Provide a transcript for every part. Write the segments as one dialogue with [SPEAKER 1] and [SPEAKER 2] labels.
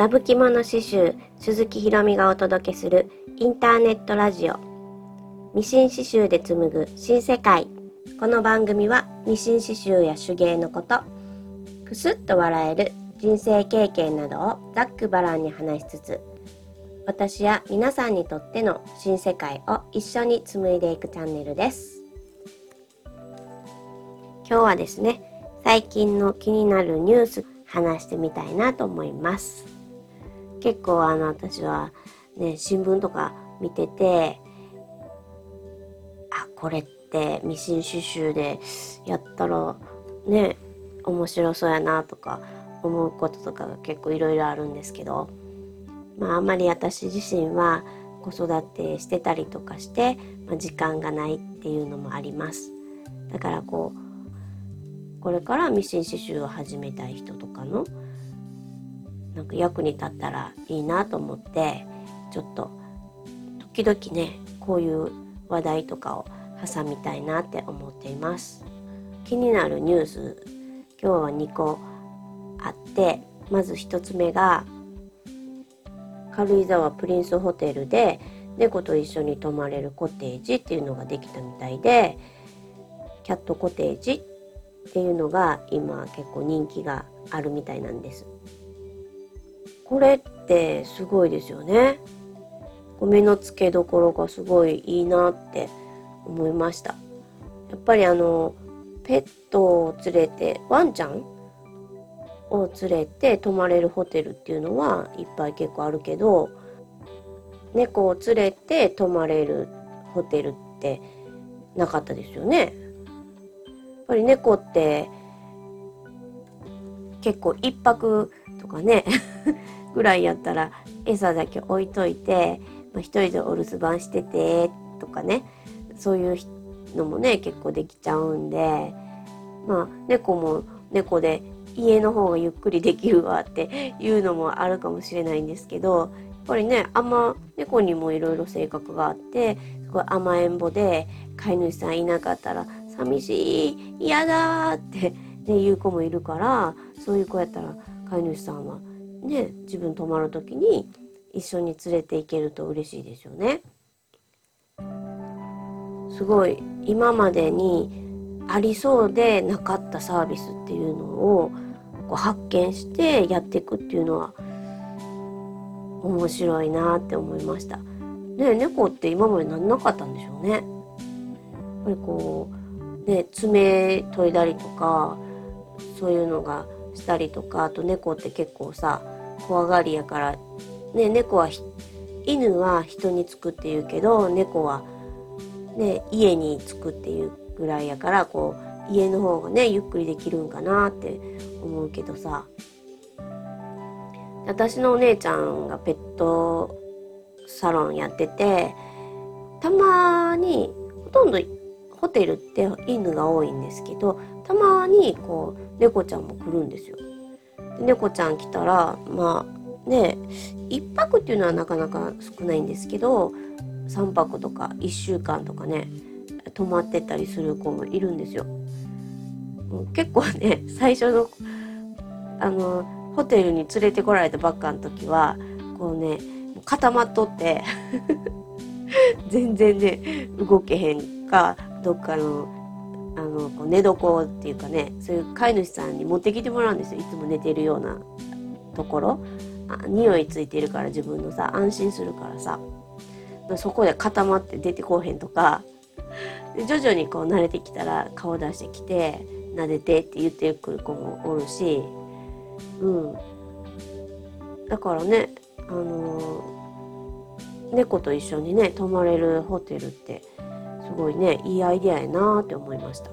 [SPEAKER 1] ラブ着物刺繍鈴木ひろみがお届けするインターネットラジオ。ミシン刺繍で紡ぐ新世界。この番組はミシン刺繍や手芸のこと。くすっと笑える人生経験などをざっくばらんに話しつつ私や皆さんにとっての新世界を一緒に紡いでいくチャンネルです。今日はですね最近の気になるニュース話してみたいなと思います。結構あの私はね新聞とか見ててあこれってミシン刺繍でやったらね面白そうやなとか思うこととかが結構いろいろあるんですけどまああんまり私自身は子育てしてたりとかして、まあ、時間がないっていうのもあります。だからこうこれからミシン刺繍を始めたい人とかのなんか役に立ったらいいなと思ってちょっと時々ねこういう話題とかを挟みたいなって思っています気になるニュース今日は2個あってまず1つ目が軽井沢プリンスホテルで猫と一緒に泊まれるコテージっていうのができたみたいでキャットコテージっていうのが今結構人気があるみたいなんです。これってすごいですよね。目の付けどころがすごいいいなって思いました。やっぱりあのペットを連れてワンちゃんを連れて泊まれるホテルっていうのはいっぱい結構あるけど猫を連れて泊まれるホテルってなかったですよね。やっぱり猫って結構一泊とかねぐらいやったら餌だけ置いといて、まあ、一人でお留守番しててとかね。そういうのもね結構できちゃうんで。まあ猫も猫で家の方がゆっくりできるわって いうのもあるかもしれないんですけどやっぱりね甘猫にもいろいろ性格があってすごい甘えん坊で飼い主さんいなかったら寂しい嫌だって、ね、いう子もいるからそういう子やったら飼い主さんはね自分泊まる時に一緒に連れて行けると嬉しいですよね。すごい今までにありそうでなかったサービスっていうのをこう発見してやっていくっていうのは面白いなって思いました。ね猫って今までなんなかったんでしょうね。やっぱりこうね爪研いだりとかそういうのがしたりとかあと猫って結構さ怖がりやからね猫は犬は人につくっていうけど猫はね家につくっていうぐらいやからこう家の方がねゆっくりできるんかなって思うけどさ。私のお姉ちゃんがペットサロンやっててたまにほとんどホテルって犬が多いんですけどたまにこう猫ちゃんも来るんですよ。で猫ちゃん来たらまあね1泊っていうのはなかなか少ないんですけど3泊とか1週間とかね泊まってたりする子もいるんですよ。結構ね最初のあのホテルに連れてこられたばっかの時はこうね固まっとって 全然ね動けへんかどっかのあのこう寝床っていうかねそういう飼い主さんに持ってきてもらうんですよ。いつも寝てるようなところ。あ匂いついてるから自分のさ安心するからさ。そこで固まって出てこうへんとか。徐々にこう慣れてきたら顔出してきて撫でてって言ってくる子もおるし。うん。だからねあのー、猫と一緒にね泊まれるホテルってすごいねいいアイデアやなって思いました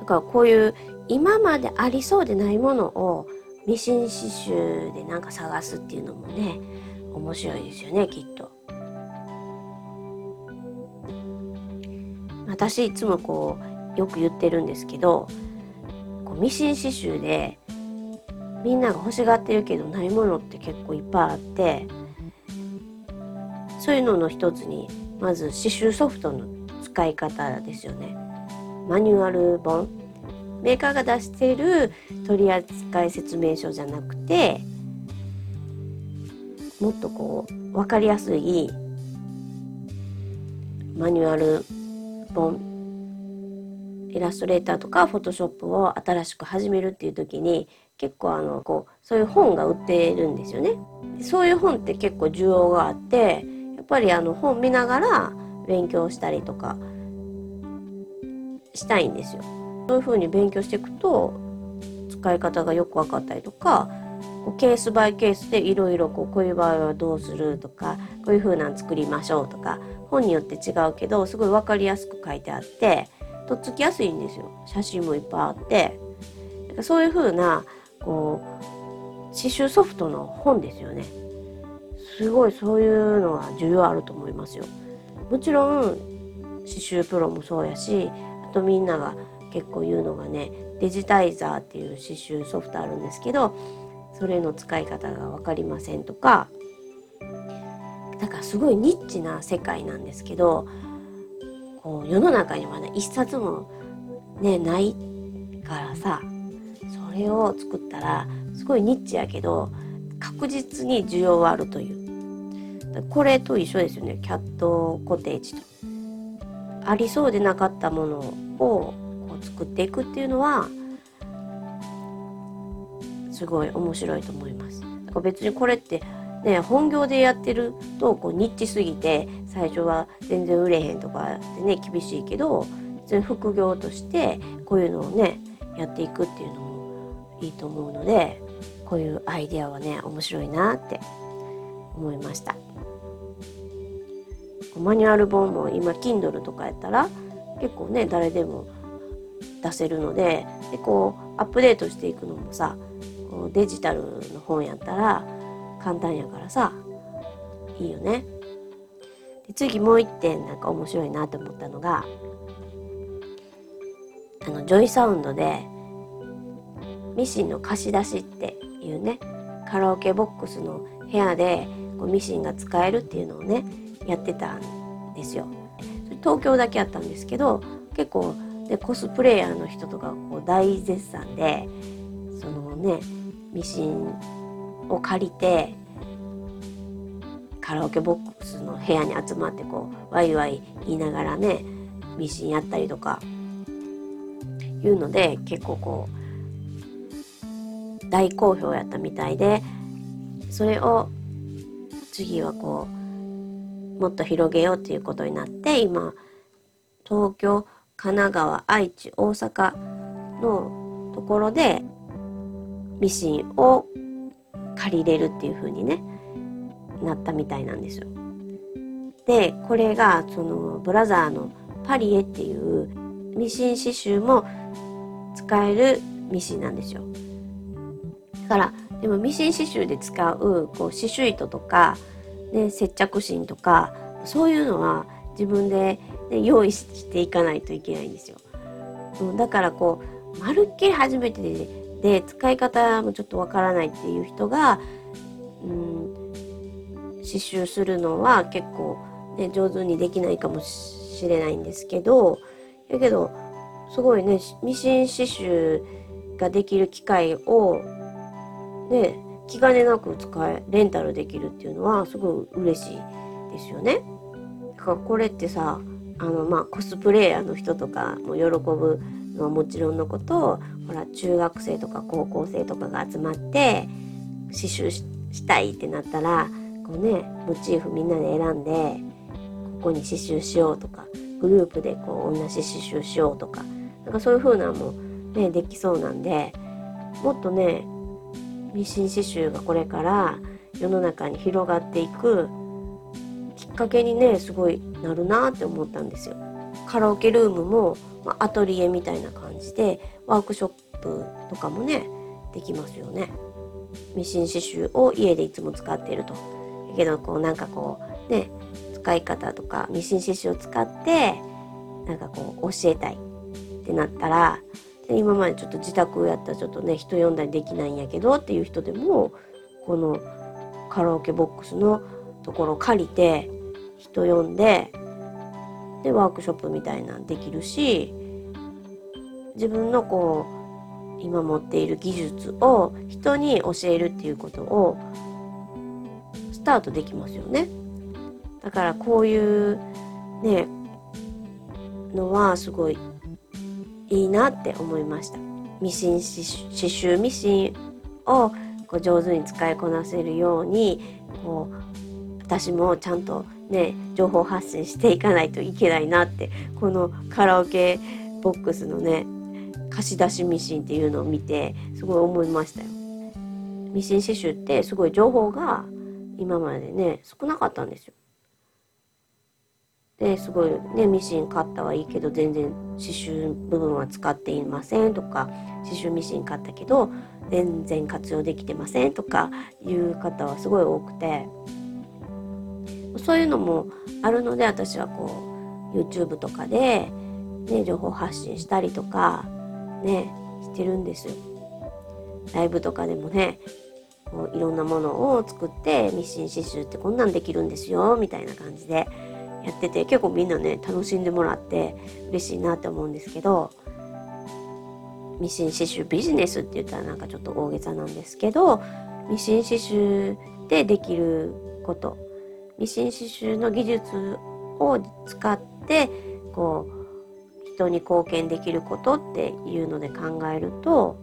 [SPEAKER 1] だからこういう今までありそうでないものをミシン刺繍でなんか探すっていうのもね面白いですよねきっと。私いつもこうよく言ってるんですけどこうミシン刺繍でみんなが欲しがってるけどないものって結構いっぱいあってそういうのの一つにまず刺繍ソフトの使い方ですよね。マニュアル本メーカーが出している取扱説明書じゃなくてもっとこう分かりやすいマニュアル本イラストレーターとかフォトショップを新しく始めるっていう時に結構あのこうそういう本が売ってるんですよね。そういう本って結構需要があってぱりあの本見ながら勉強したりとかしたいんですよ。そういうふうに勉強していくと使い方がよく分かったりとかケースバイケースでいろいろこういう場合はどうするとかこういう風なん作りましょうとか本によって違うけどすごい分かりやすく書いてあってとっつきやすいんですよ。写真もいっぱいあって。そういう風なこう刺繍ソフトの本ですよね。すごいそういうのは需要あると思いますよ。もちろん刺繍プロもそうやしあとみんなが結構言うのがねデジタイザーっていう刺繍ソフトあるんですけどそれの使い方が分かりませんとかだからすごいニッチな世界なんですけどこう世の中にまだ一冊もねないからさそれを作ったらすごいニッチやけど確実に需要はあるという。これと一緒ですよねキャットコテージとありそうでなかったものをこう作っていくっていうのはすごい面白いと思います。だから別にこれってね本業でやってるとこうニッチすぎて最初は全然売れへんとかでね厳しいけど別に副業としてこういうのをねやっていくっていうのもいいと思うのでこういうアイデアはね面白いなって思いました。マニュアル本も今 Kindle とかやったら結構ね誰でも出せるのででこうアップデートしていくのもさこうデジタルの本やったら簡単やからさいいよね。で次もう一点なんか面白いなと思ったのがあのジョイサウンドでミシンの貸し出しっていうねカラオケボックスの部屋でこうミシンが使えるっていうのをねやってたんですよ。東京だけやったんですけど結構でコスプレイヤーの人とかこう大絶賛でそのねミシンを借りてカラオケボックスの部屋に集まってこうワイワイ言いながらねミシンやったりとかいうので結構こう大好評やったみたいでそれを次はこうもっと広げようっていうことになって今東京神奈川愛知大阪のところでミシンを借りれるっていう風にねなったみたいなんですよ。でこれがそのブラザーのパリエっていうミシン刺繍も使えるミシンなんですよ。だからでもミシン刺繍で使うこう刺繍糸とか、ね、接着芯とかそういうのは自分で、ね、用意していかないといけないんですよ。だからこうまるっきり初めてでで使い方もちょっとわからないっていう人が、うん、刺繍するのは結構、ね、上手にできないかもしれないんですけどやけどすごいねミシン刺繍ができる機械をね気兼ねなく使えレンタルできるっていうのはすごい嬉しいですよね。だからこれってさあのまあコスプレイヤーの人とかも喜ぶのはもちろんのことほら中学生とか高校生とかが集まって刺繍したいってなったらこうねモチーフみんなで選んでここに刺繍しようとかグループでこう同じ刺繍しようとかなんかそういう風なのもねできそうなんでもっとねミシン刺繍がこれから世の中に広がっていくきっかけにねすごいなるなって思ったんですよ。カラオケルームもまあ、アトリエみたいな感じでワークショップとかもねできますよね。ミシン刺繍を家でいつも使っていると。だけどこうなんかこうね使い方とかミシン刺繍を使ってなんかこう教えたいってなったら今までちょっと自宅やったらちょっとね人呼んだりできないんやけどっていう人でもこのカラオケボックスのところを借りて人呼んででワークショップみたいなんできるし自分のこう今持っている技術を人に教えるっていうことをスタートできますよね。だからこういうねのはすごいいいなって思いました。ミシン刺繍ミシンをこう上手に使いこなせるようにこう私もちゃんとね情報発信していかないといけないなってこのカラオケボックスのね貸し出しミシンっていうのを見てすごい思いましたよ。ミシン刺繍ってすごい情報が今までね少なかったんですよ。ですごいねミシン買ったはいいけど全然刺繍部分は使っていませんとか刺繍ミシン買ったけど全然活用できてませんとかいう方はすごい多くてそういうのもあるので私はこう YouTube とかで、ね、情報発信したりとかねしてるんですよ。ライブとかでもねこういろんなものを作ってミシン刺繍ってこんなんできるんですよみたいな感じでやってて結構みんなね楽しんでもらって嬉しいなって思うんですけどミシン刺繍ビジネスって言ったらなんかちょっと大げさなんですけどミシン刺繍でできることミシン刺繍の技術を使ってこう人に貢献できることっていうので考えると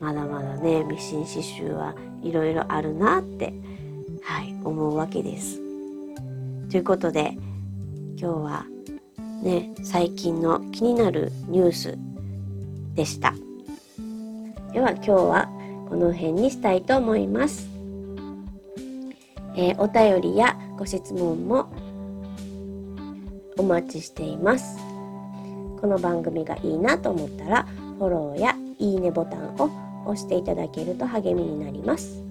[SPEAKER 1] まだまだねミシン刺繍はいろいろあるなってはい思うわけです。ということで今日はね最近の気になるニュースでした。では今日はこの辺にしたいと思います。えー、お便りやご質問もお待ちしています。この番組がいいなと思ったらフォローやいいねボタンを押していただけると励みになります。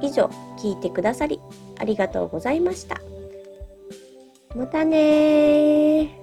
[SPEAKER 1] 以上、聞いてくださりありがとうございました。またね